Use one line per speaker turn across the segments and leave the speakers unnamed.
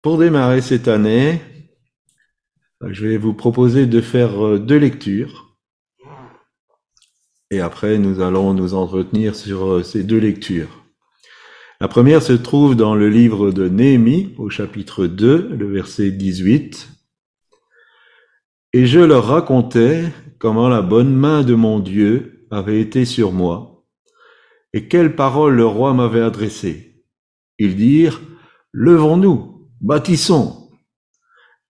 Pour démarrer cette année, je vais vous proposer de faire euh, deux lectures. Et après, nous allons nous entretenir sur euh, ces deux lectures. La première se trouve dans le livre de Néhémie, au chapitre 2, le verset 18. Et je leur racontais comment la bonne main de mon Dieu avait été sur moi, et quelles paroles le roi m'avait adressées. Ils dirent, Levons-nous, bâtissons.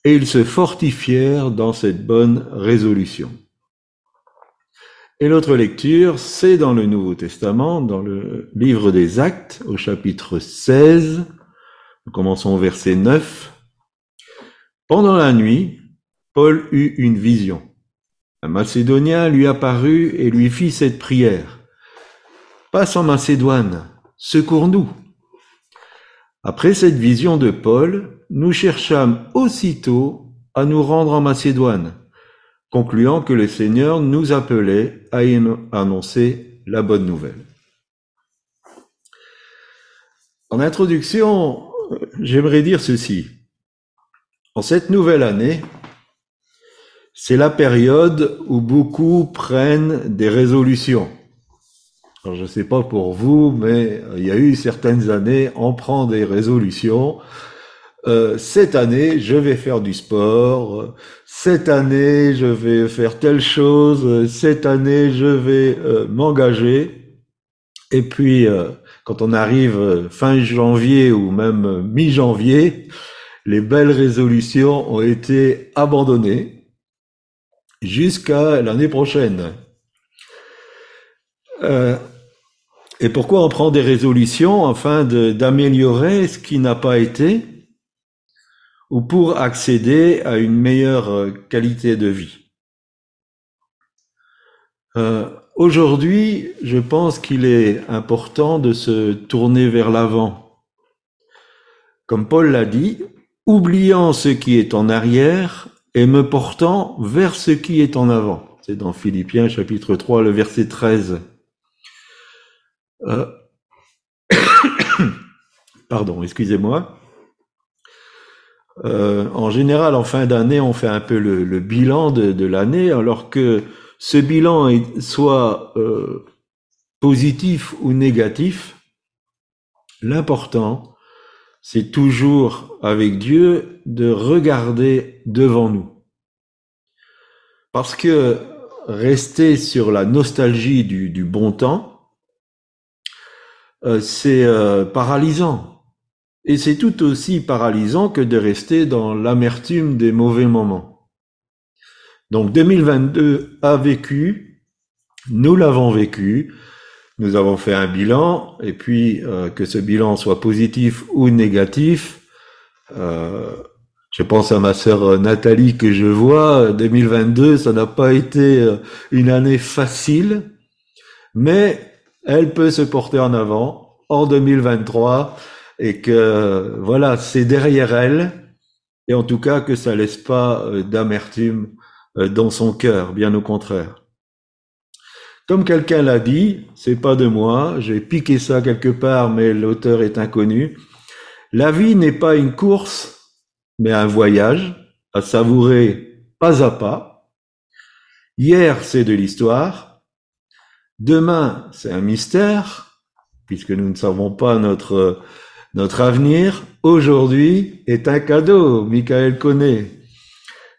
Et ils se fortifièrent dans cette bonne résolution. Et l'autre lecture, c'est dans le Nouveau Testament, dans le livre des Actes, au chapitre 16. Nous commençons au verset 9. Pendant la nuit, Paul eut une vision. Un Macédonien lui apparut et lui fit cette prière. Passe en Macédoine, secours-nous. Après cette vision de Paul, nous cherchâmes aussitôt à nous rendre en Macédoine, concluant que le Seigneur nous appelait à annoncer la bonne nouvelle. En introduction, j'aimerais dire ceci. En cette nouvelle année, c'est la période où beaucoup prennent des résolutions. Alors, je ne sais pas pour vous, mais il y a eu certaines années, on prend des résolutions. Euh, cette année, je vais faire du sport. Cette année, je vais faire telle chose. Cette année, je vais euh, m'engager. Et puis, euh, quand on arrive fin janvier ou même mi-janvier, les belles résolutions ont été abandonnées jusqu'à l'année prochaine. Euh, et pourquoi on prend des résolutions afin d'améliorer ce qui n'a pas été ou pour accéder à une meilleure qualité de vie? Euh, Aujourd'hui, je pense qu'il est important de se tourner vers l'avant. Comme Paul l'a dit, oubliant ce qui est en arrière et me portant vers ce qui est en avant. C'est dans Philippiens chapitre 3, le verset 13. Euh, pardon, excusez-moi. Euh, en général, en fin d'année, on fait un peu le, bilan de, l'année, alors que ce bilan soit euh, positif ou négatif, l'important, c'est toujours avec Dieu de regarder devant nous. Parce que rester sur la nostalgie du, bon temps, euh, c'est euh, paralysant. Et c'est tout aussi paralysant que de rester dans l'amertume des mauvais moments. Donc 2022 a vécu, nous l'avons vécu, nous avons fait un bilan, et puis euh, que ce bilan soit positif ou négatif, euh, je pense à ma sœur Nathalie que je vois, 2022, ça n'a pas été euh, une année facile, mais elle peut se porter en avant en 2023 et que voilà, c'est derrière elle et en tout cas que ça laisse pas d'amertume dans son cœur, bien au contraire. Comme quelqu'un l'a dit, c'est pas de moi, j'ai piqué ça quelque part, mais l'auteur est inconnu. La vie n'est pas une course, mais un voyage à savourer pas à pas. Hier, c'est de l'histoire. Demain, c'est un mystère, puisque nous ne savons pas notre, notre avenir. Aujourd'hui est un cadeau, Michael connaît.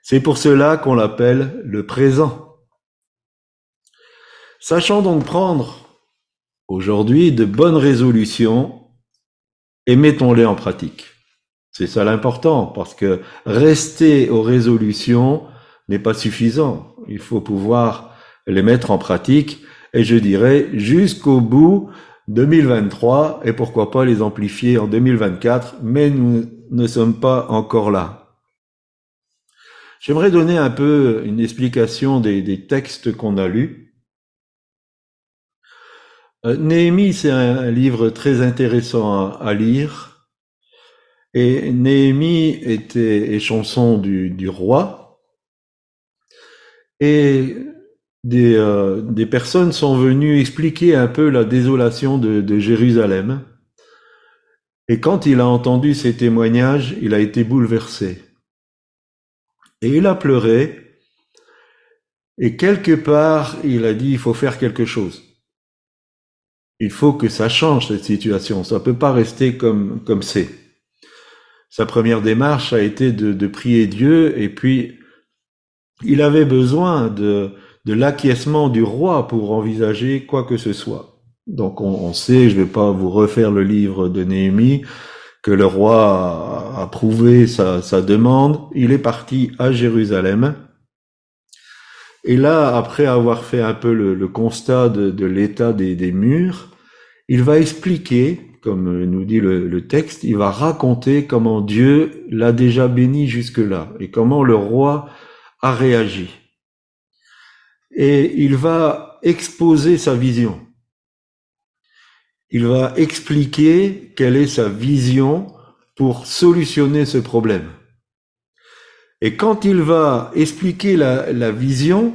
C'est pour cela qu'on l'appelle le présent. Sachant donc prendre aujourd'hui de bonnes résolutions et mettons-les en pratique. C'est ça l'important, parce que rester aux résolutions n'est pas suffisant. Il faut pouvoir les mettre en pratique, et je dirais jusqu'au bout 2023, et pourquoi pas les amplifier en 2024, mais nous ne sommes pas encore là. J'aimerais donner un peu une explication des, textes qu'on a lus. Euh, Néhémie, c'est un, livre très intéressant à, lire. Et Néhémie était chanson du, du roi. Et des, euh, des, personnes sont venues expliquer un peu la désolation de, de Jérusalem. Et quand il a entendu ces témoignages, il a été bouleversé. Et il a pleuré. Et quelque part, il a dit, il faut faire quelque chose. Il faut que ça change cette situation. Ça ne peut pas rester comme comme c'est. Sa première démarche a été de, de prier Dieu et puis il avait besoin de, de l'acquiescement du roi pour envisager quoi que ce soit. Donc on, sait, je ne vais pas vous refaire le livre de Néhémie, que le roi a approuvé sa, demande. Il est parti à Jérusalem. Et là, après avoir fait un peu le, constat de, l'état des, murs, il va expliquer, comme nous dit le, le texte, il va raconter comment Dieu l'a déjà béni jusque-là et comment le roi a réagi. Et il va exposer sa vision. Il va expliquer quelle est sa vision pour solutionner ce problème. Et quand il va expliquer la, vision,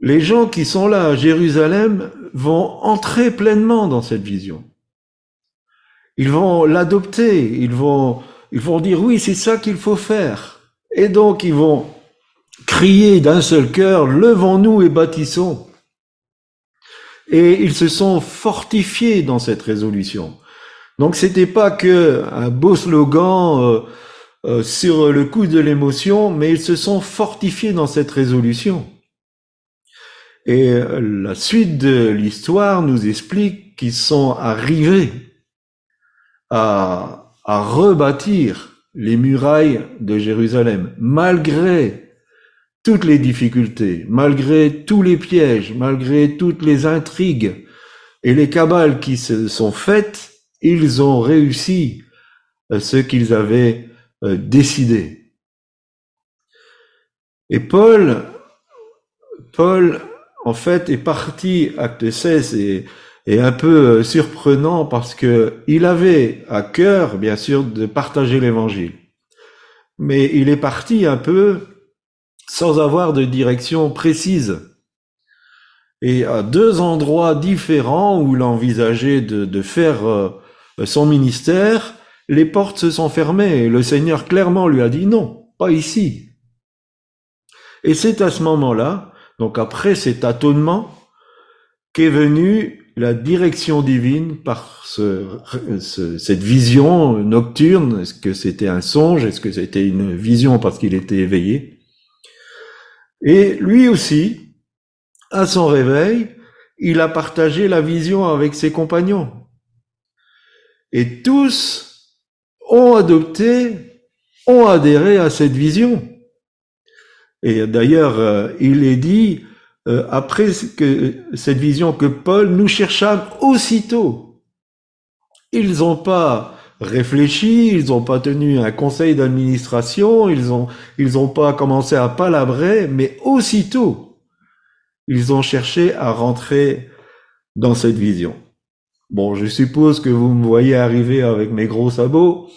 les gens qui sont là à Jérusalem vont entrer pleinement dans cette vision. Ils vont l'adopter, ils vont, ils vont dire oui, c'est ça qu'il faut faire. Et donc ils vont crier d'un seul cœur, levons-nous et bâtissons. Et ils se sont fortifiés dans cette résolution. Donc c'était pas que un beau slogan euh, euh, sur le coup de l'émotion, mais ils se sont fortifiés dans cette résolution. Et euh, la suite de l'histoire nous explique qu'ils sont arrivés à rebâtir les murailles de Jérusalem, malgré toutes les difficultés, malgré tous les pièges, malgré toutes les intrigues et les cabales qui se sont faites, ils ont réussi euh, ce qu'ils avaient euh, décidé. Et Paul, Paul, en fait, est parti, acte 16, et un peu euh, surprenant parce que il avait à cœur, bien sûr, de partager l'évangile. Mais il est parti un peu sans avoir de direction précise. Et à deux endroits différents où il envisageait de, faire euh, son ministère, les portes se sont fermées et le Seigneur clairement lui a dit non, pas ici. Et c'est à ce moment-là, donc après cet tâtonnement, qu'est venu la direction divine par ce, cette vision nocturne. Est-ce que c'était un songe? Est-ce que c'était une vision parce qu'il était éveillé? Et lui aussi, à son réveil, il a partagé la vision avec ses compagnons. Et tous ont adopté, ont adhéré à cette vision. Et d'ailleurs, euh, il est dit, euh, après cette vision que Paul, nous cherchâmes aussitôt. Ils n'ont pas réfléchi, ils n'ont pas tenu un conseil d'administration, ils ont, ils n'ont pas commencé à palabrer, mais aussitôt, ils ont cherché à rentrer dans cette vision. Bon, je suppose que vous me voyez arriver avec mes gros sabots,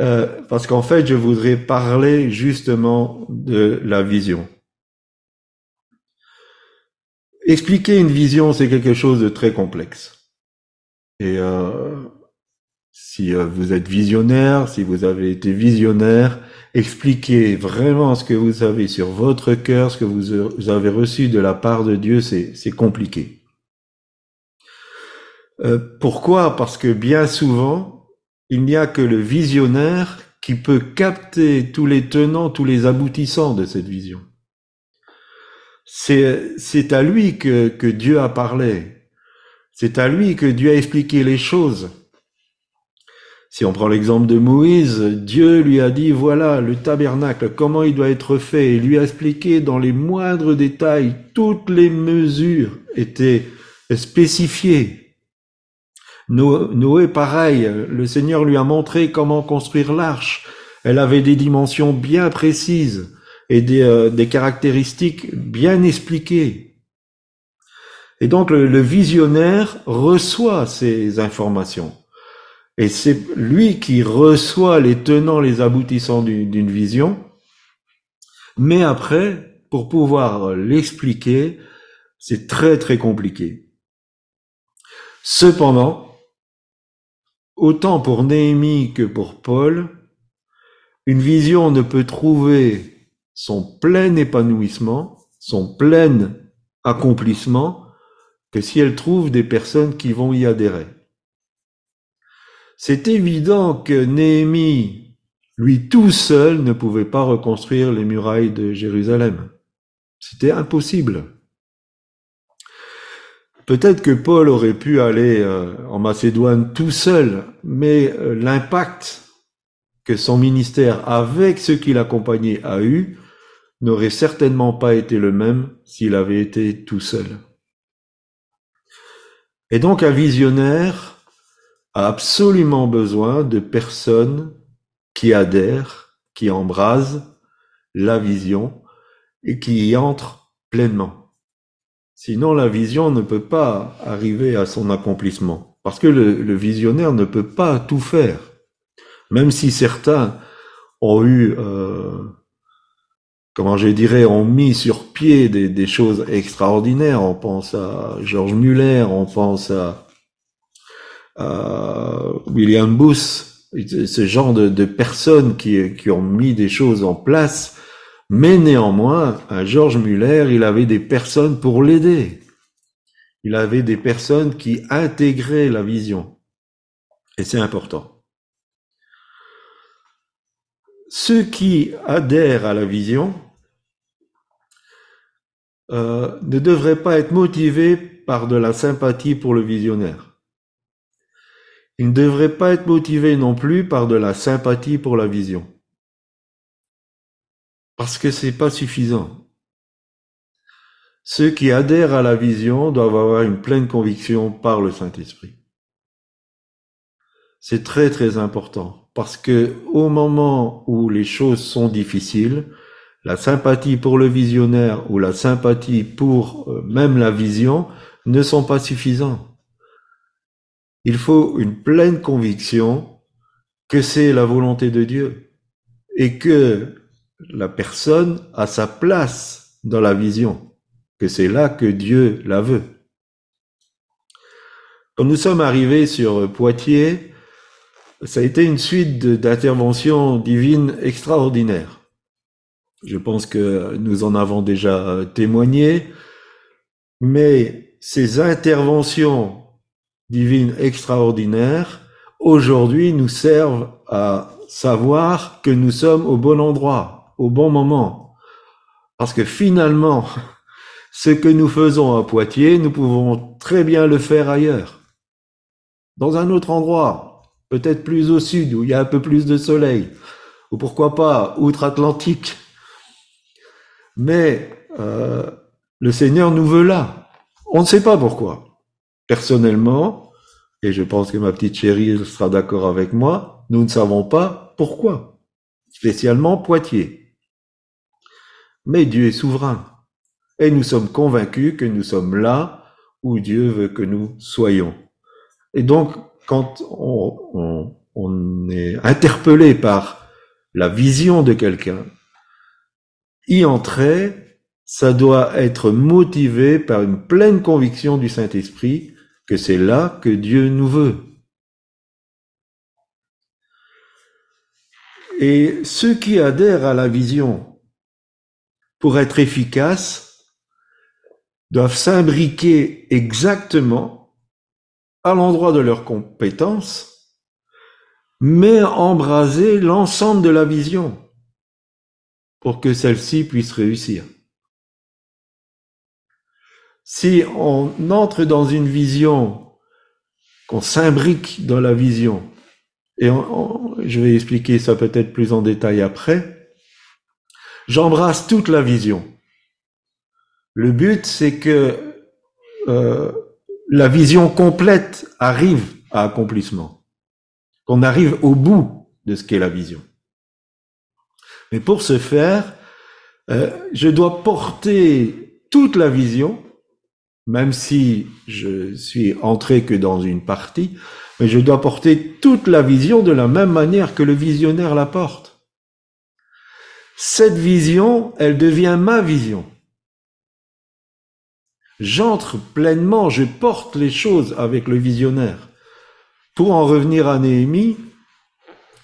euh, parce qu'en fait, je voudrais parler justement de la vision. Expliquer une vision, c'est quelque chose de très complexe. Et euh, si euh, vous êtes visionnaire, si vous avez été visionnaire, expliquer vraiment ce que vous avez sur votre cœur, ce que vous avez reçu de la part de Dieu, c'est compliqué. Euh, pourquoi? Parce que bien souvent, il n'y a que le visionnaire qui peut capter tous les tenants, tous les aboutissants de cette vision. C'est à lui que, que Dieu a parlé. C'est à lui que Dieu a expliqué les choses. Si on prend l'exemple de Moïse, Dieu lui a dit, voilà, le tabernacle, comment il doit être fait, et lui a expliqué dans les moindres détails, toutes les mesures étaient spécifiées. Noé, pareil, le Seigneur lui a montré comment construire l'arche. Elle avait des dimensions bien précises et des, euh, des caractéristiques bien expliquées. Et donc le, visionnaire reçoit ces informations. Et c'est lui qui reçoit les tenants, les aboutissants d'une vision. Mais après, pour pouvoir l'expliquer, c'est très très compliqué. Cependant, autant pour Néhémie que pour Paul, une vision ne peut trouver son plein épanouissement, son plein accomplissement, que si elle trouve des personnes qui vont y adhérer. C'est évident que Néhémie, lui tout seul, ne pouvait pas reconstruire les murailles de Jérusalem. C'était impossible. Peut-être que Paul aurait pu aller euh, en Macédoine tout seul, mais euh, l'impact que son ministère avec ceux qui l'accompagnaient a eu n'aurait certainement pas été le même s'il avait été tout seul. Et donc un visionnaire a absolument besoin de personnes qui adhèrent, qui embrasent la vision et qui y entrent pleinement. Sinon, la vision ne peut pas arriver à son accomplissement, parce que le, visionnaire ne peut pas tout faire. Même si certains ont eu, euh, comment je dirais, ont mis sur pied des, des, choses extraordinaires. On pense à Georges Muller, on pense à, William Booth, ce genre de, personnes qui, qui, ont mis des choses en place. Mais néanmoins, à Georges Muller, il avait des personnes pour l'aider. Il avait des personnes qui intégraient la vision. Et c'est important. Ceux qui adhèrent à la vision euh, ne devraient pas être motivés par de la sympathie pour le visionnaire. Ils ne devraient pas être motivés non plus par de la sympathie pour la vision. Parce que c'est pas suffisant. Ceux qui adhèrent à la vision doivent avoir une pleine conviction par le Saint-Esprit. C'est très très important parce que au moment où les choses sont difficiles, la sympathie pour le visionnaire ou la sympathie pour euh, même la vision ne sont pas suffisants. Il faut une pleine conviction que c'est la volonté de Dieu et que la personne a sa place dans la vision, que c'est là que Dieu la veut. Quand nous sommes arrivés sur Poitiers, ça a été une suite d'interventions divines extraordinaires. Je pense que nous en avons déjà témoigné, mais ces interventions divines extraordinaires, aujourd'hui, nous servent à savoir que nous sommes au bon endroit, au bon moment. Parce que finalement, ce que nous faisons à Poitiers, nous pouvons très bien le faire ailleurs, dans un autre endroit, peut-être plus au sud où il y a un peu plus de soleil, ou pourquoi pas outre-Atlantique. Mais euh, le Seigneur nous veut là. On ne sait pas pourquoi. Personnellement, et je pense que ma petite chérie sera d'accord avec moi, nous ne savons pas pourquoi. Spécialement Poitiers. Mais Dieu est souverain. Et nous sommes convaincus que nous sommes là où Dieu veut que nous soyons. Et donc, quand on, est interpellé par la vision de quelqu'un, y entrer, ça doit être motivé par une pleine conviction du Saint-Esprit que c'est là que Dieu nous veut. Et ceux qui adhèrent à la vision pour être efficaces doivent s'imbriquer exactement à l'endroit de leurs compétences, mais embraser l'ensemble de la vision pour que celle-ci puisse réussir. Si on entre dans une vision, qu'on s'imbrique dans la vision, et je vais expliquer ça peut-être plus en détail après, j'embrasse toute la vision. Le but, c'est que euh, la vision complète arrive à accomplissement, qu'on arrive au bout de ce qu'est la vision. Mais pour ce faire, euh, je dois porter toute la vision, même si je suis entré que dans une partie, mais je dois porter toute la vision de la même manière que le visionnaire la porte. Cette vision, elle devient ma vision j'entre pleinement, je porte les choses avec le visionnaire. pour en revenir à Néhémie,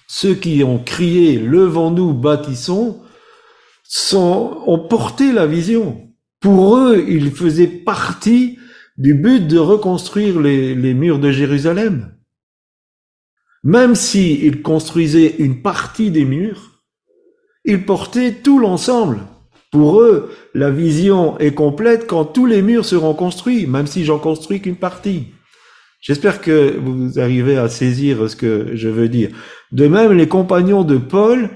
ceux qui ont crié Levons-nous, bâtissons, ont porté la vision. Pour eux, ils faisaient partie du but de reconstruire les, murs de Jérusalem. Même s'ils construisaient une partie des murs, ils portaient tout l'ensemble. Pour eux, la vision est complète quand tous les murs seront construits, même si j'en construis qu'une partie. J'espère que vous arrivez à saisir ce que je veux dire. De même, les compagnons de Paul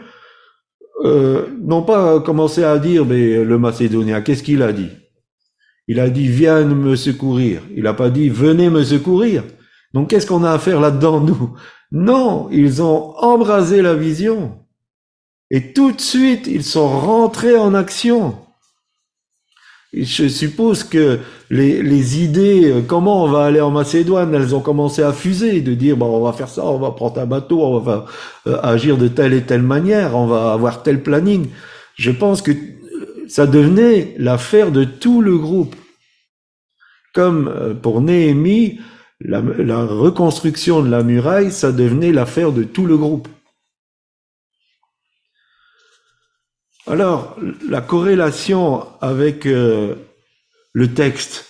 euh, n'ont pas commencé à dire, mais le Macédonien, qu'est-ce qu'il a dit? Il a dit, viens me secourir. Il n'a pas dit, venez me secourir. Donc qu'est-ce qu'on a à faire là-dedans, nous? Non, ils ont embrasé la vision. Et tout de suite, ils sont rentrés en action. Je suppose que les, idées, euh, comment on va aller en Macédoine, elles ont commencé à fuser, de dire, bon, on va faire ça, on va prendre un bateau, on va euh, agir de telle et telle manière, on va avoir tel planning. Je pense que euh, ça devenait l'affaire de tout le groupe. Comme pour Néhémie, la reconstruction de la muraille, ça devenait l'affaire de tout le groupe. Alors, la corrélation avec euh, le texte.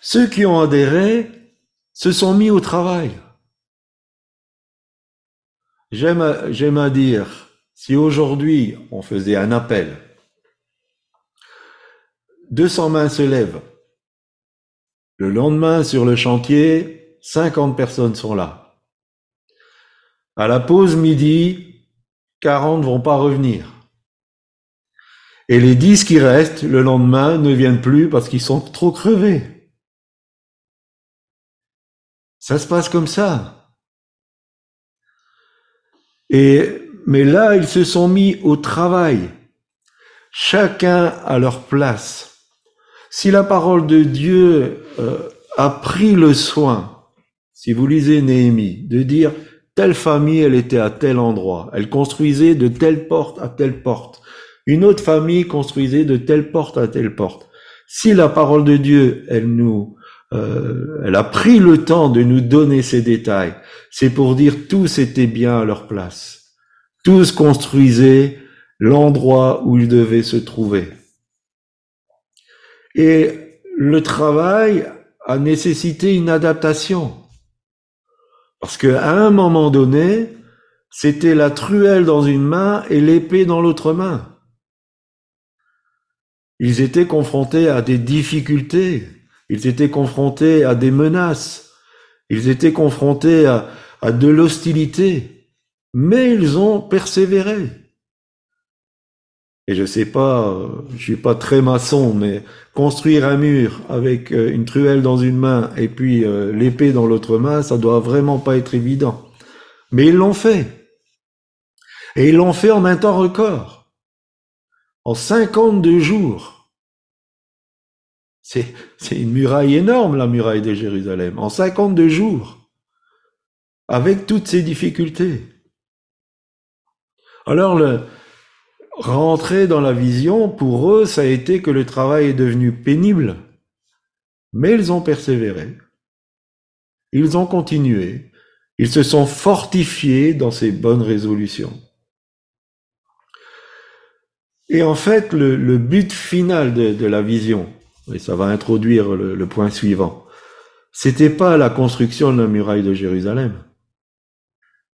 Ceux qui ont adhéré se sont mis au travail. J'aime à dire, si aujourd'hui on faisait un appel, 200 mains se lèvent. Le lendemain, sur le chantier, 50 personnes sont là. À la pause midi, 40 ne vont pas revenir. Et les 10 qui restent, le lendemain, ne viennent plus parce qu'ils sont trop crevés. Ça se passe comme ça. Et, mais là, ils se sont mis au travail, chacun à leur place. Si la parole de Dieu euh, a pris le soin, si vous lisez Néhémie, de dire Telle famille, elle était à tel endroit. Elle construisait de telle porte à telle porte. Une autre famille construisait de telle porte à telle porte. Si la parole de Dieu, elle nous, euh, elle a pris le temps de nous donner ces détails, c'est pour dire tous étaient bien à leur place. Tous construisaient l'endroit où ils devaient se trouver. Et le travail a nécessité une adaptation. Parce qu'à un moment donné, c'était la truelle dans une main et l'épée dans l'autre main. Ils étaient confrontés à des difficultés, ils étaient confrontés à des menaces, ils étaient confrontés à, à de l'hostilité, mais ils ont persévéré. Et je sais pas, je suis pas très maçon, mais construire un mur avec euh, une truelle dans une main et puis euh, l'épée dans l'autre main, ça doit vraiment pas être évident. Mais ils l'ont fait. Et ils l'ont fait en un temps record. En 52 jours. C'est, c'est une muraille énorme, la muraille de Jérusalem. En 52 jours. Avec toutes ces difficultés. Alors le, rentrer dans la vision, pour eux, ça a été que le travail est devenu pénible. Mais ils ont persévéré. Ils ont continué. Ils se sont fortifiés dans ces bonnes résolutions. Et en fait, le, but final de, la vision, et ça va introduire le, point suivant, c'était pas la construction de la muraille de Jérusalem.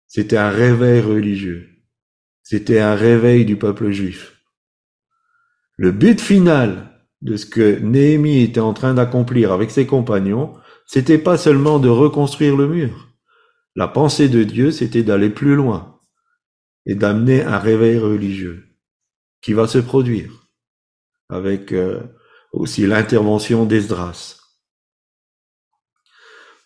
C'était un réveil religieux. C'était un réveil du peuple juif. Le but final de ce que Néhémie était en train d'accomplir avec ses compagnons, c'était pas seulement de reconstruire le mur. La pensée de Dieu, c'était d'aller plus loin et d'amener un réveil religieux qui va se produire avec euh, aussi l'intervention d'Esdras.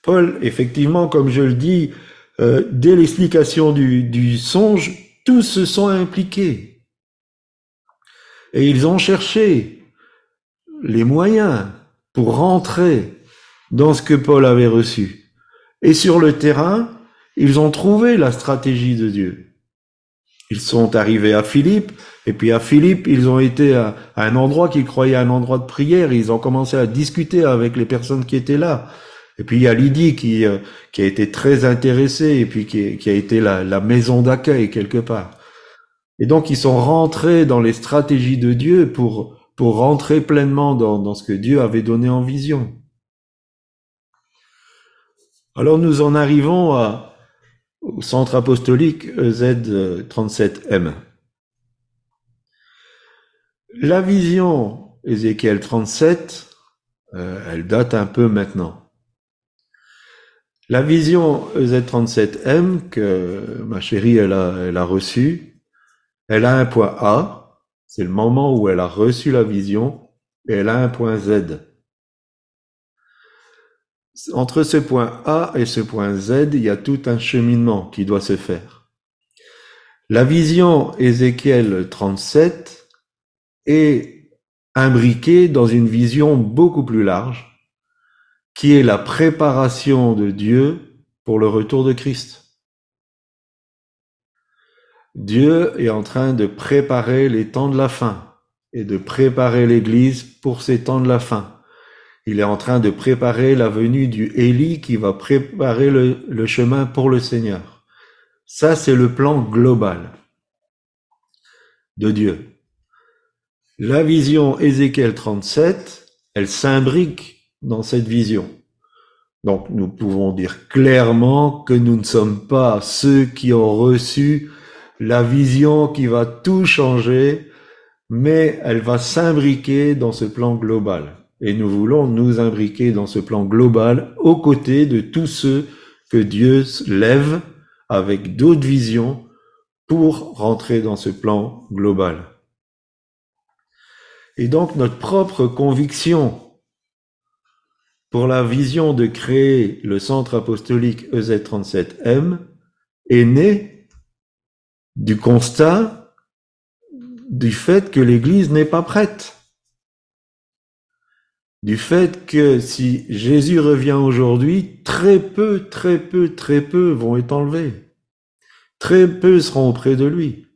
Paul, effectivement, comme je le dis, euh, dès l'explication du, du songe, tous se sont impliqués. Et ils ont cherché les moyens pour rentrer dans ce que Paul avait reçu. Et sur le terrain, ils ont trouvé la stratégie de Dieu. Ils sont arrivés à Philippe, et puis à Philippe, ils ont été à, un endroit qu'ils croyaient un endroit de prière, ils ont commencé à discuter avec les personnes qui étaient là. Et puis il y a Lydie qui, euh, qui a été très intéressée et puis qui, qui a été la, la maison d'accueil quelque part. Et donc ils sont rentrés dans les stratégies de Dieu pour, pour rentrer pleinement dans, dans ce que Dieu avait donné en vision. Alors nous en arrivons à, au centre apostolique EZ37M. La vision Ézéchiel 37, euh, elle date un peu maintenant. La vision EZ37M que ma chérie elle a, elle a reçue, elle a un point A, c'est le moment où elle a reçu la vision, et elle a un point Z. Entre ce point A et ce point Z, il y a tout un cheminement qui doit se faire. La vision Ézéchiel 37 est imbriquée dans une vision beaucoup plus large, qui est la préparation de Dieu pour le retour de Christ. Dieu est en train de préparer les temps de la fin et de préparer l'Église pour ces temps de la fin. Il est en train de préparer la venue du Élie qui va préparer le, chemin pour le Seigneur. Ça, c'est le plan global de Dieu. La vision Ézéchiel 37, elle s'imbrique dans cette vision. Donc nous pouvons dire clairement que nous ne sommes pas ceux qui ont reçu la vision qui va tout changer, mais elle va s'imbriquer dans ce plan global. Et nous voulons nous imbriquer dans ce plan global aux côtés de tous ceux que Dieu lève avec d'autres visions pour rentrer dans ce plan global. Et donc notre propre conviction pour la vision de créer le centre apostolique EZ37M est née du constat du fait que l'Église n'est pas prête du fait que si Jésus revient aujourd'hui, très peu, très peu, très peu vont être enlevés. Très peu seront auprès de lui.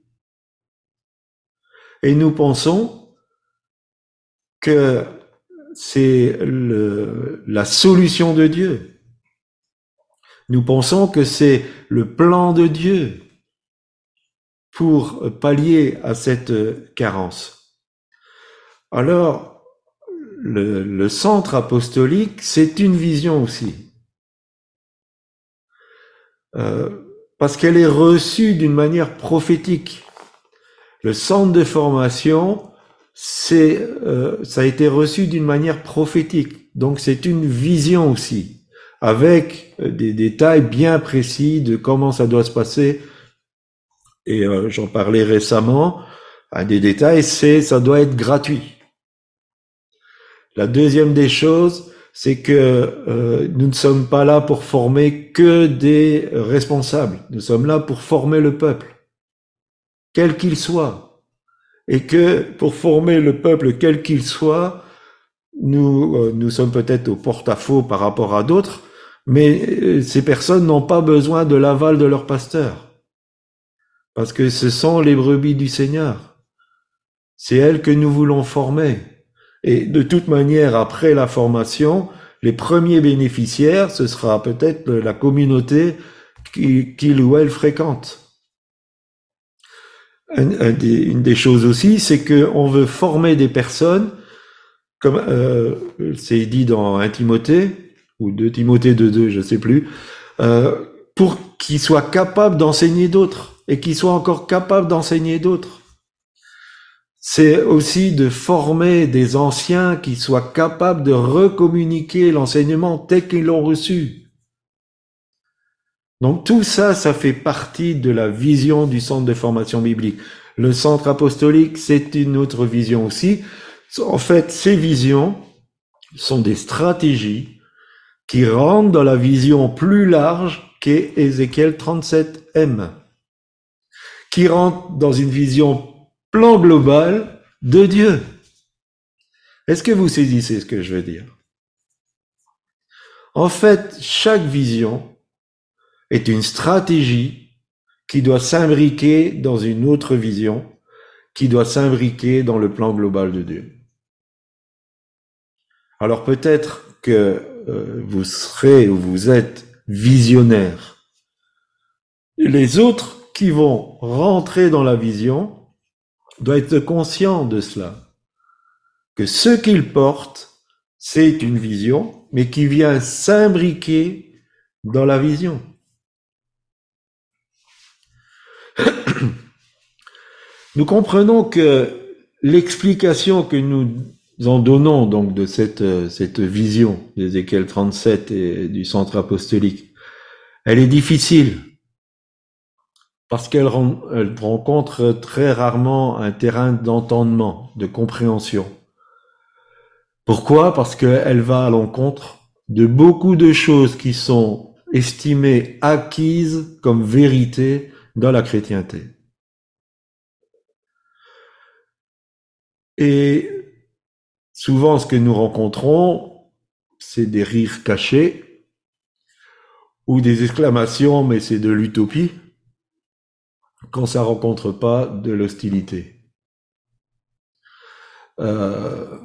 Et nous pensons que c'est la solution de Dieu. Nous pensons que c'est le plan de Dieu pour pallier à cette carence. Alors, le, centre apostolique, c'est une vision aussi. Euh, parce qu'elle est reçue d'une manière prophétique. Le centre de formation, c'est, euh, ça a été reçu d'une manière prophétique. Donc c'est une vision aussi, avec euh, des détails bien précis de comment ça doit se passer. Et j'en parlais récemment. Un des détails, c'est ça doit être gratuit. La deuxième des choses, c'est que euh, nous ne sommes pas là pour former que des responsables. Nous sommes là pour former le peuple, quel qu'il soit. Et que pour former le peuple, quel qu'il soit, nous, euh, nous sommes peut-être au porte-à-faux par rapport à d'autres, mais euh, ces personnes n'ont pas besoin de l'aval de leur pasteur. Parce que ce sont les brebis du Seigneur. C'est elles que nous voulons former. Et de toute manière, après la formation, les premiers bénéficiaires, ce sera peut-être la communauté qu'il ou elle fréquente. Une des choses aussi, c'est qu'on veut former des personnes, comme euh, c'est dit dans un Timothée, ou deux Timothée de deux, je sais plus, euh, pour qu'ils soient capables d'enseigner d'autres, et qu'ils soient encore capables d'enseigner d'autres c'est aussi de former des anciens qui soient capables de recommuniquer l'enseignement tel qu'ils l'ont reçu. Donc tout ça, ça fait partie de la vision du centre de formation biblique. Le centre apostolique, c'est une autre vision aussi. En fait, ces visions sont des stratégies qui rentrent dans la vision plus large qu'est Ézéchiel 37M, qui rentrent dans une vision plan global de Dieu. Est-ce que vous saisissez ce que je veux dire? En fait, chaque vision est une stratégie qui doit s'imbriquer dans une autre vision, qui doit s'imbriquer dans le plan global de Dieu. Alors peut-être que euh, vous serez ou vous êtes visionnaire. les autres qui vont rentrer dans la vision doivent être conscients de cela. Que ce qu'ils portent, c'est une vision, mais qui vient s'imbriquer dans la vision. Nous comprenons que l'explication que nous en donnons donc de cette, cette vision d'Ézéchiel 37 et du centre apostolique, elle est difficile parce qu'elle rencontre très rarement un terrain d'entendement, de compréhension. Pourquoi? Parce qu'elle va à l'encontre de beaucoup de choses qui sont estimées acquises comme vérité dans la chrétienté. Et souvent, ce que nous rencontrons, c'est des rires cachés ou des exclamations, mais c'est de l'utopie, quand ça rencontre pas de l'hostilité. Euh,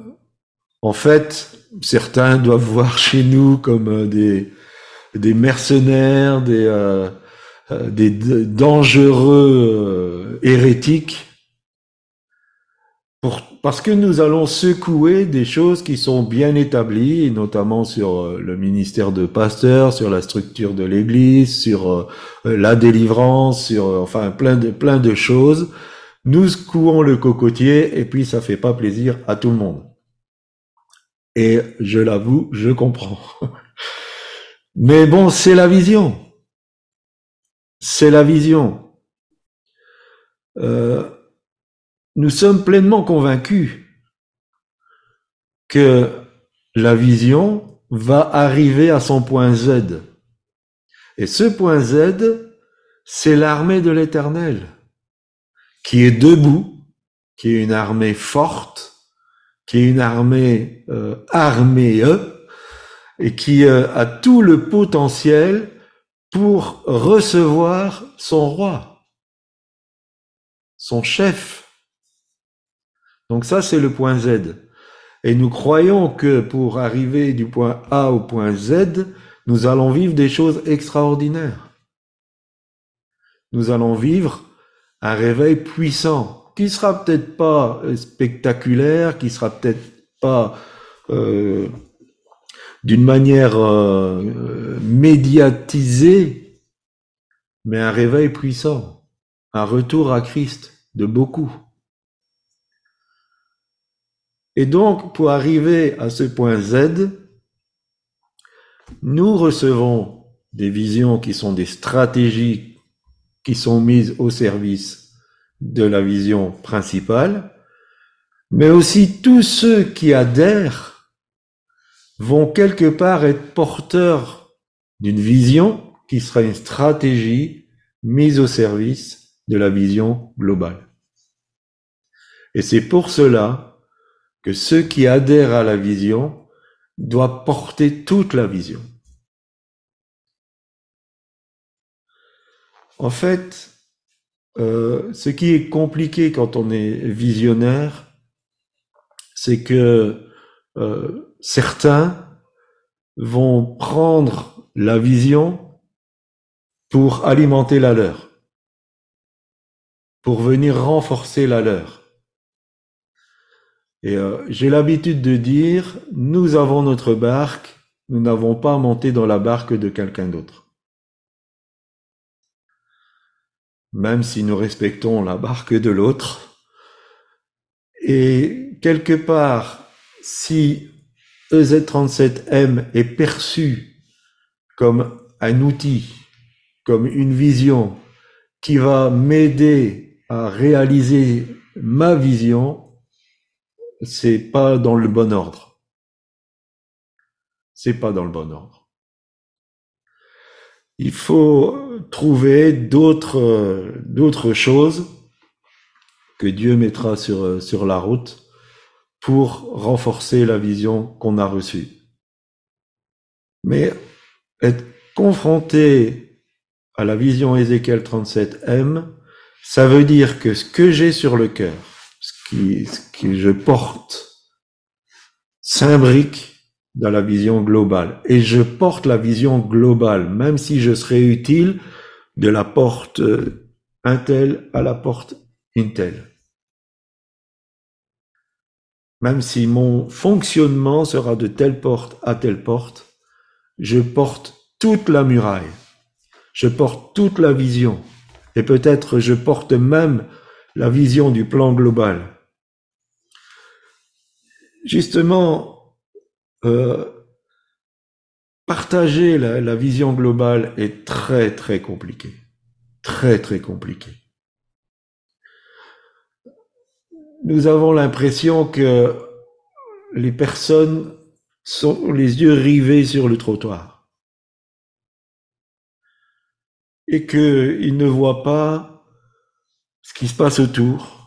en fait, certains doivent voir chez nous comme euh, des, mercenaires, des, euh, des dangereux hérétiques parce que nous allons secouer des choses qui sont bien établies, notamment sur euh, le ministère de pasteur, sur la structure de l'Église, sur euh, la délivrance, sur euh, enfin plein de plein de choses. Nous secouons le cocotier et puis ça fait pas plaisir à tout le monde. Et je l'avoue, je comprends. Mais bon, c'est la vision. C'est la vision. Euh, nous sommes pleinement convaincus que la vision va arriver à son point Z. Et ce point Z, c'est l'armée de l'Éternel, qui est debout, qui est une armée forte, qui est une armée euh, armée, et qui euh, a tout le potentiel pour recevoir son roi, son chef, donc ça, c'est le point Z. Et nous croyons que pour arriver du point A au point Z, nous allons vivre des choses extraordinaires. Nous allons vivre un réveil puissant, qui sera peut-être pas euh, spectaculaire, qui sera peut-être pas euh, d'une manière euh, médiatisée, mais un réveil puissant, un retour à Christ de beaucoup. Et donc, pour arriver à ce point Z, nous recevons des visions qui sont des stratégies qui sont mises au service de la vision principale, mais aussi tous ceux qui adhèrent vont quelque part être porteurs d'une vision qui sera une stratégie mise au service de la vision globale. Et c'est pour cela que ceux qui adhèrent à la vision doivent porter toute la vision. En fait, euh, ce qui est compliqué quand on est visionnaire, c'est que euh, certains vont prendre la vision pour alimenter la leur, pour venir renforcer la leur. Et euh, j'ai l'habitude de dire, nous avons notre barque, nous n'avons pas monté dans la barque de quelqu'un d'autre. Même si nous respectons la barque de l'autre. Et quelque part, si EZ37M est perçu comme un outil, comme une vision qui va m'aider à réaliser ma vision, c'est pas dans le bon ordre. C'est pas dans le bon ordre. Il faut trouver d'autres, d'autres choses que Dieu mettra sur, sur la route pour renforcer la vision qu'on a reçue. Mais être confronté à la vision Ézéchiel 37M, ça veut dire que ce que j'ai sur le cœur, qui, que je porte s'imbrique dans la vision globale. Et je porte la vision globale, même si je serais utile de la porte euh, Intel à la porte Intel. Même si mon fonctionnement sera de telle porte à telle porte, je porte toute la muraille. Je porte toute la vision. Et peut-être je porte même la vision du plan global. Justement, euh, partager la, la vision globale est très très compliqué. Très très compliqué. Nous avons l'impression que les personnes sont les yeux rivés sur le trottoir et qu'ils ne voient pas ce qui se passe autour,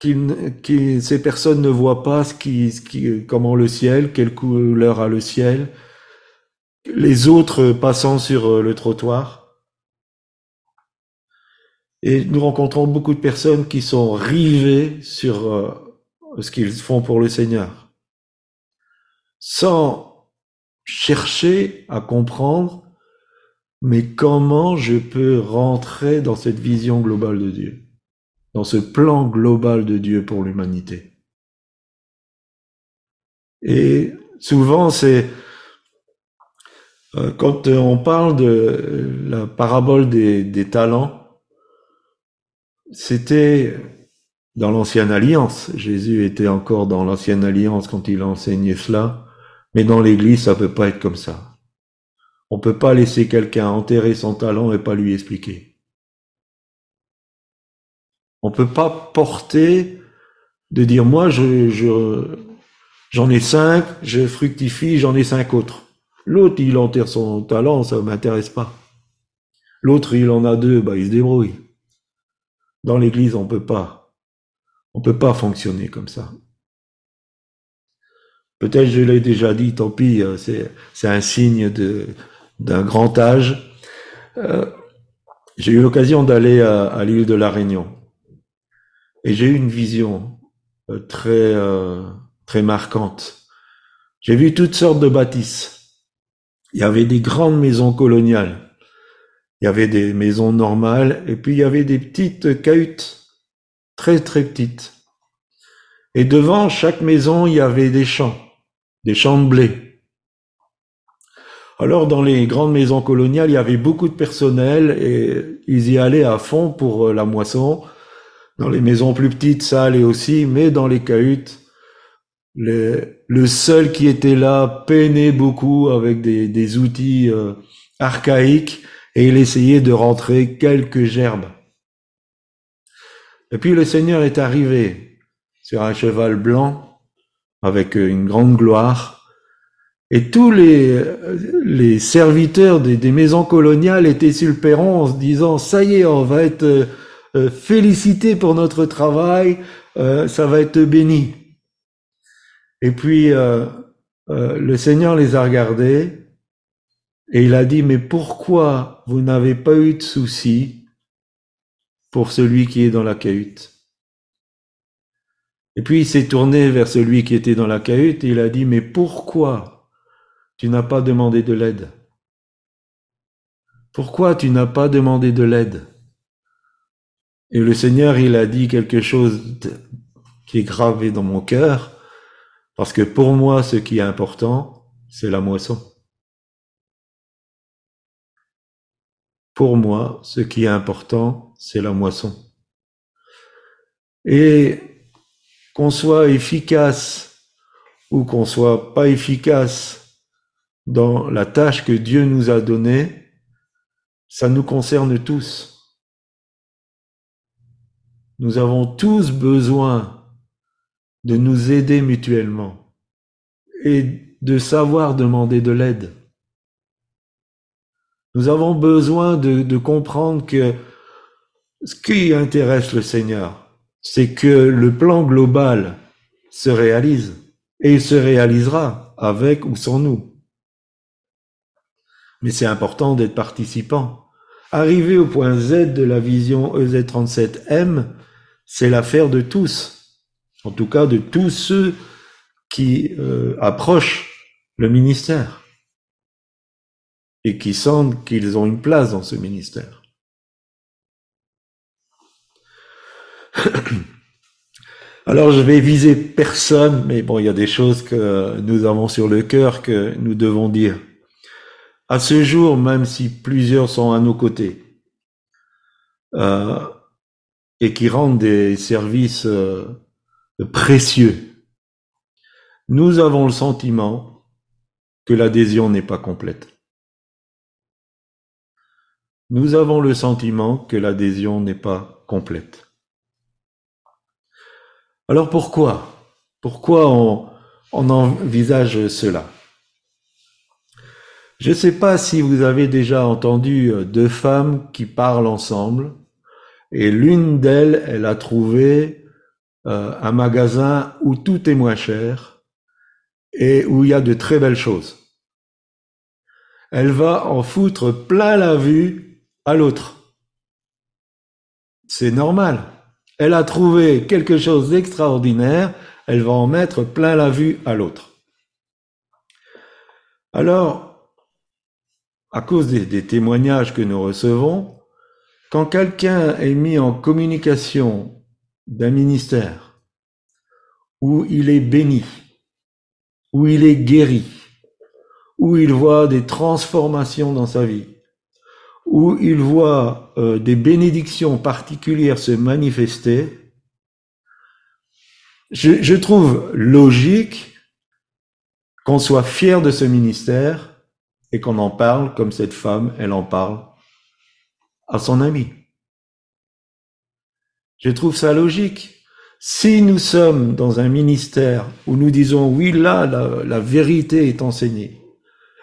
que ces personnes ne voient pas ce qui, ce qui, comment le ciel, quelle couleur a le ciel, les autres passant sur le trottoir. Et nous rencontrons beaucoup de personnes qui sont rivées sur euh, ce qu'ils font pour le Seigneur, sans chercher à comprendre, mais comment je peux rentrer dans cette vision globale de Dieu, dans ce plan global de Dieu pour l'humanité. Et souvent, c'est euh, quand on parle de la parabole des, talents, c'était dans l'ancienne alliance. Jésus était encore dans l'ancienne alliance quand il enseignait cela. Mais dans l'église, ça peut pas être comme ça. On peut pas laisser quelqu'un enterrer son talent et pas lui expliquer. On peut pas porter de dire moi je, je j'en ai cinq, je fructifie, j'en ai cinq autres. L'autre il enterre son talent, ça m'intéresse pas. L'autre il en a deux, bah il se débrouille. Dans l'église, on peut pas. On peut pas fonctionner comme ça. Peut-être je l'ai déjà dit, tant pis, euh, c'est, un signe d'un grand âge. Euh, j'ai eu l'occasion d'aller à, l'île de la Réunion. Et j'ai eu une vision euh, très, très marquante. J'ai vu toutes sortes de bâtisses. Il y avait des grandes maisons coloniales. Il y avait des maisons normales et puis il y avait des petites cahutes, très très petites. Et devant chaque maison, il y avait des champs, des champs de blé. Alors dans les grandes maisons coloniales, il y avait beaucoup de personnel et ils y allaient à fond pour euh, la moisson. Dans les maisons plus petites, ça allait aussi, mais dans les cahutes, le seul qui était là peinait beaucoup avec des, outils euh, archaïques et il essayait de rentrer quelques gerbes. Et puis le Seigneur est arrivé sur un cheval blanc avec une grande gloire. Et tous les, serviteurs des, des maisons coloniales étaient sur le perron en se disant, ça y est, on va être euh, euh, félicité pour notre travail, euh, ça va être béni. Et puis le Seigneur les a regardés et il a dit, mais pourquoi vous n'avez pas eu de souci pour celui qui est dans la cahute? Et puis il s'est tourné vers celui qui était dans la cahute et il a dit, mais pourquoi tu n'as pas demandé de l'aide? Pourquoi tu n'as pas demandé de l'aide? Et le Seigneur, il a dit quelque chose qui est gravé dans mon cœur, parce que pour moi, ce qui est important, c'est la moisson. Pour moi, ce qui est important, c'est la moisson. Et qu'on soit efficace ou qu'on soit pas efficace dans la tâche que Dieu nous a donnée, ça nous concerne tous. Nous avons tous besoin de nous aider mutuellement et de savoir demander de l'aide. Nous avons besoin de, comprendre que ce qui intéresse le Seigneur, c'est que le plan global se réalise et il se réalisera avec ou sans nous. Mais c'est important d'être participant. Arriver au point Z de la vision EZ37M, c'est l'affaire de tous. En tout cas, de tous ceux qui euh, approchent le ministère et qui sentent qu'ils ont une place dans ce ministère. Alors je vais viser personne, mais bon, il y a des choses que nous avons sur le cœur que nous devons dire. À ce jour, même si plusieurs sont à nos côtés euh, et qui rendent des services euh, précieux, nous avons le sentiment que l'adhésion n'est pas complète. Nous avons le sentiment que l'adhésion n'est pas complète. Alors pourquoi? Pourquoi on, envisage cela? Je ne sais pas si vous avez déjà entendu euh, deux femmes qui parlent ensemble et l'une d'elles, elle a trouvé euh, un magasin où tout est moins cher et où il y a de très belles choses. Elle va en foutre plein la vue à l'autre. C'est normal. Elle a trouvé quelque chose d'extraordinaire, elle va en mettre plein la vue à l'autre. Alors, à cause des, témoignages que nous recevons, quand quelqu'un est mis en communication d'un ministère où il est béni, où il est guéri, où il voit des transformations dans sa vie, où il voit euh, des bénédictions particulières se manifester, je, je trouve logique qu'on soit fier de ce ministère et qu'on en parle comme cette femme, elle en parle à son ami. Je trouve ça logique. Si nous sommes dans un ministère où nous disons oui, là, la, vérité est enseignée,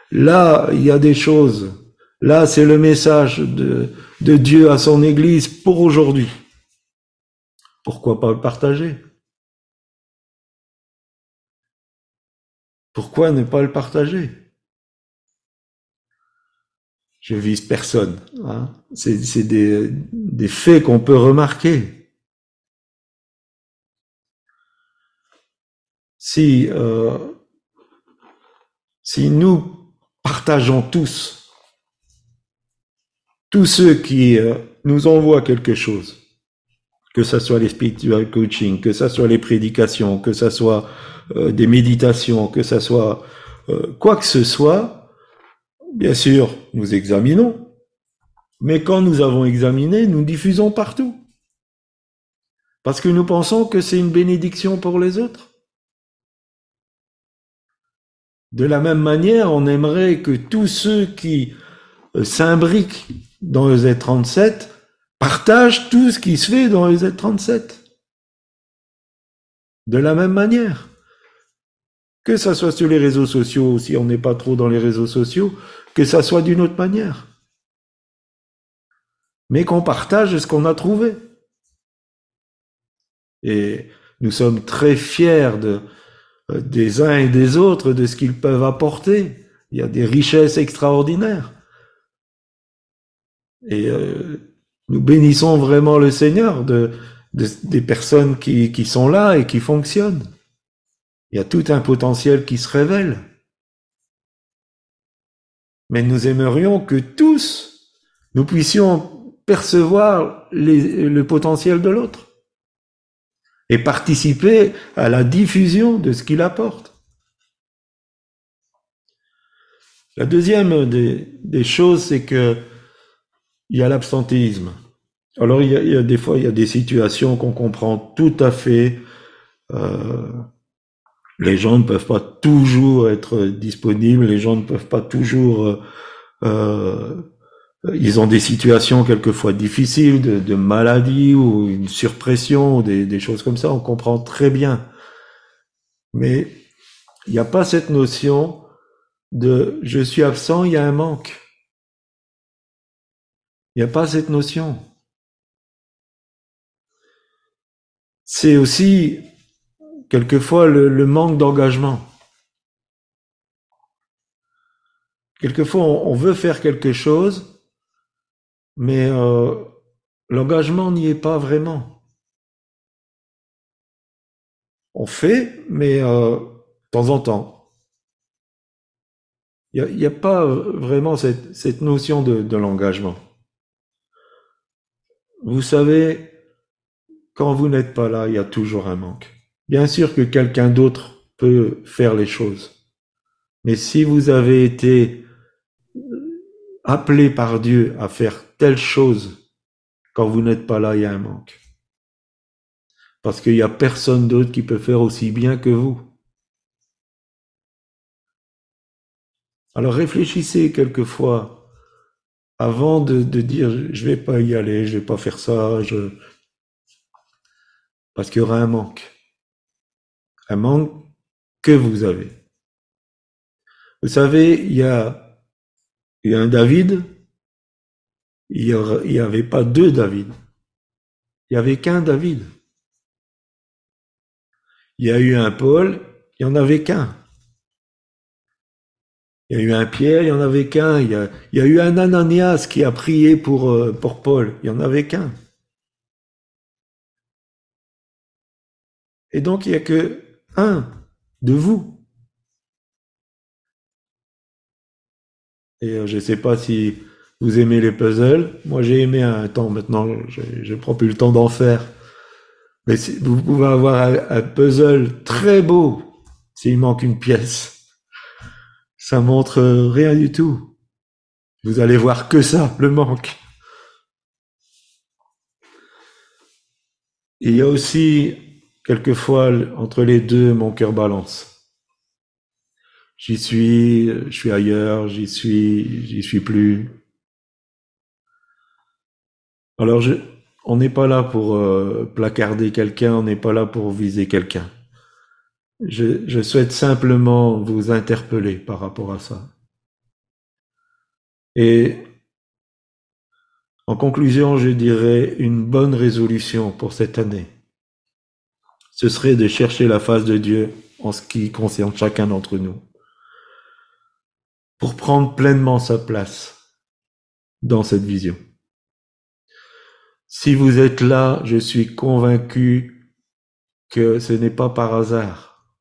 là, il y a des choses Là, c'est le message de, de Dieu à son Église pour aujourd'hui. Pourquoi pas le partager? Pourquoi ne pas le partager? Je vise personne. Hein. C'est des, faits qu'on peut remarquer. Si, euh, si nous partageons tous tous ceux qui euh, nous envoient quelque chose, que ce soit les spiritual coaching, que ce soit les prédications, que ce soit euh, des méditations, que ce soit quoi que ce soit, bien sûr, nous examinons. Mais quand nous avons examiné, nous diffusons partout. Parce que nous pensons que c'est une bénédiction pour les autres. De la même manière, on aimerait que tous ceux qui s'imbriquent dans le Z37 partage tout ce qui se fait dans le Z37. De la même manière. Que ça soit sur les réseaux sociaux, si on n'est pas trop dans les réseaux sociaux, que ça soit d'une autre manière. Mais qu'on partage ce qu'on a trouvé. Et nous sommes très fiers euh, des uns et des autres de ce qu'ils peuvent apporter. Il y a des richesses extraordinaires. Et euh, nous bénissons vraiment le Seigneur de, des personnes qui sont là et qui fonctionnent. Il y a tout un potentiel qui se révèle. Mais nous aimerions que tous, nous puissions percevoir le potentiel de l'autre et participer à la diffusion de ce qu'il apporte. La deuxième des, choses, c'est que il y a l'absentéisme. Alors il y, a, des fois il y a des situations qu'on comprend tout à fait. Euh, les gens ne peuvent pas toujours être disponibles, les gens ne peuvent pas toujours. Euh, euh ils ont des situations quelquefois difficiles, de, maladie ou une surpression, ou des, des choses comme ça. On comprend très bien. Mais il n'y a pas cette notion de je suis absent, il y a un manque. Il n'y a pas cette notion. C'est aussi quelquefois le, manque d'engagement. Quelquefois, on, veut faire quelque chose, mais euh, l'engagement n'y est pas vraiment. On fait, mais euh, de temps en temps. Il n'y a, pas vraiment cette, cette notion de, de l'engagement. Vous savez, quand vous n'êtes pas là, il y a toujours un manque. Bien sûr que quelqu'un d'autre peut faire les choses. Mais si vous avez été appelé par Dieu à faire telle chose, quand vous n'êtes pas là, il y a un manque. Parce qu'il n'y a personne d'autre qui peut faire aussi bien que vous. Alors réfléchissez quelquefois avant de, dire je vais pas y aller, je vais pas faire ça, parce qu'il y aura un manque. Un manque que vous avez. Vous savez, il y a, il y a un David, il n'y avait pas deux David. Il n'y avait qu'un David. Il y a eu un Paul, il n'y en avait qu'un. Il y a eu un Pierre, il n'y en avait qu'un. Il, y a, eu un Ananias qui a prié pour, euh, pour Paul, il n'y en avait qu'un. Et donc il n'y a que de vous. Et euh, je ne sais pas si vous aimez les puzzles. Moi, j'ai aimé un temps. Maintenant, je ne prends plus le temps d'en faire. Mais vous pouvez avoir un, puzzle très beau s'il manque une pièce. Ça montre rien du tout. Vous allez voir que ça, le manque. il y a aussi, quelquefois, entre les deux, mon cœur balance. J'y suis, je suis ailleurs, j'y suis, j'y suis plus. Alors je, on n'est pas là pour euh, placarder quelqu'un, on n'est pas là pour viser quelqu'un. Je, je souhaite simplement vous interpeller par rapport à ça. Et en conclusion, je dirais une bonne résolution pour cette année. Ce serait de chercher la face de Dieu en ce qui concerne chacun d'entre nous. Pour prendre pleinement sa place dans cette vision. Si vous êtes là, je suis convaincu que ce n'est pas par hasard.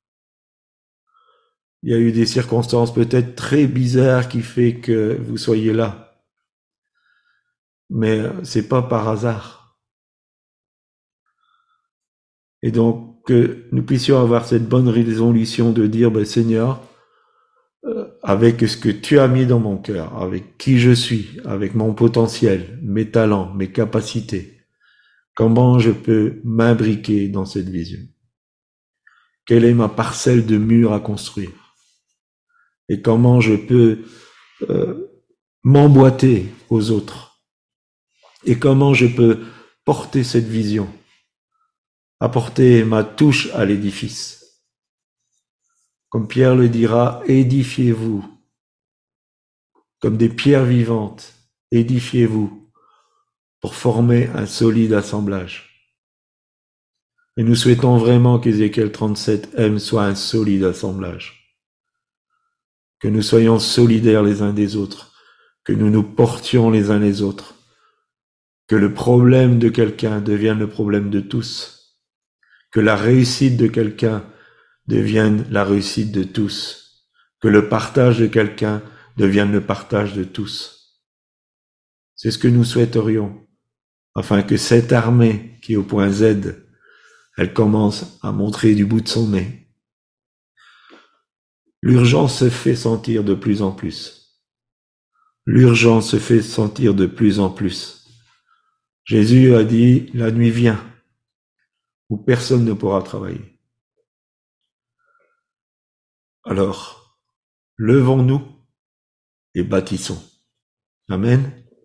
Il y a eu des circonstances peut-être très bizarres qui fait que vous soyez là. Mais c'est pas par hasard. Et donc, que nous puissions avoir cette bonne résolution de dire, ben, Seigneur, euh, avec ce que tu as mis dans mon cœur, avec qui je suis, avec mon potentiel, mes talents, mes capacités. Comment je peux m'imbriquer dans cette vision? Quelle est ma parcelle de mur à construire? Et comment je peux euh, m'emboîter aux autres? Et comment je peux porter cette vision Apporter ma touche à l'édifice comme Pierre le dira, édifiez-vous. Comme des pierres vivantes, édifiez-vous pour former un solide assemblage. Et nous souhaitons vraiment qu'Ézéchiel 37 M soit un solide assemblage. Que nous soyons solidaires les uns des autres, que nous nous portions les uns les autres, que le problème de quelqu'un devienne le problème de tous, que la réussite de quelqu'un devienne la réussite de tous, que le partage de quelqu'un devienne le partage de tous. C'est ce que nous souhaiterions, afin que cette armée qui est au point Z, elle commence à montrer du bout de son nez. L'urgence se fait sentir de plus en plus. L'urgence se fait sentir de plus en plus. Jésus a dit, la nuit vient, où personne ne pourra travailler. Alors, levons-nous et bâtissons. Amen.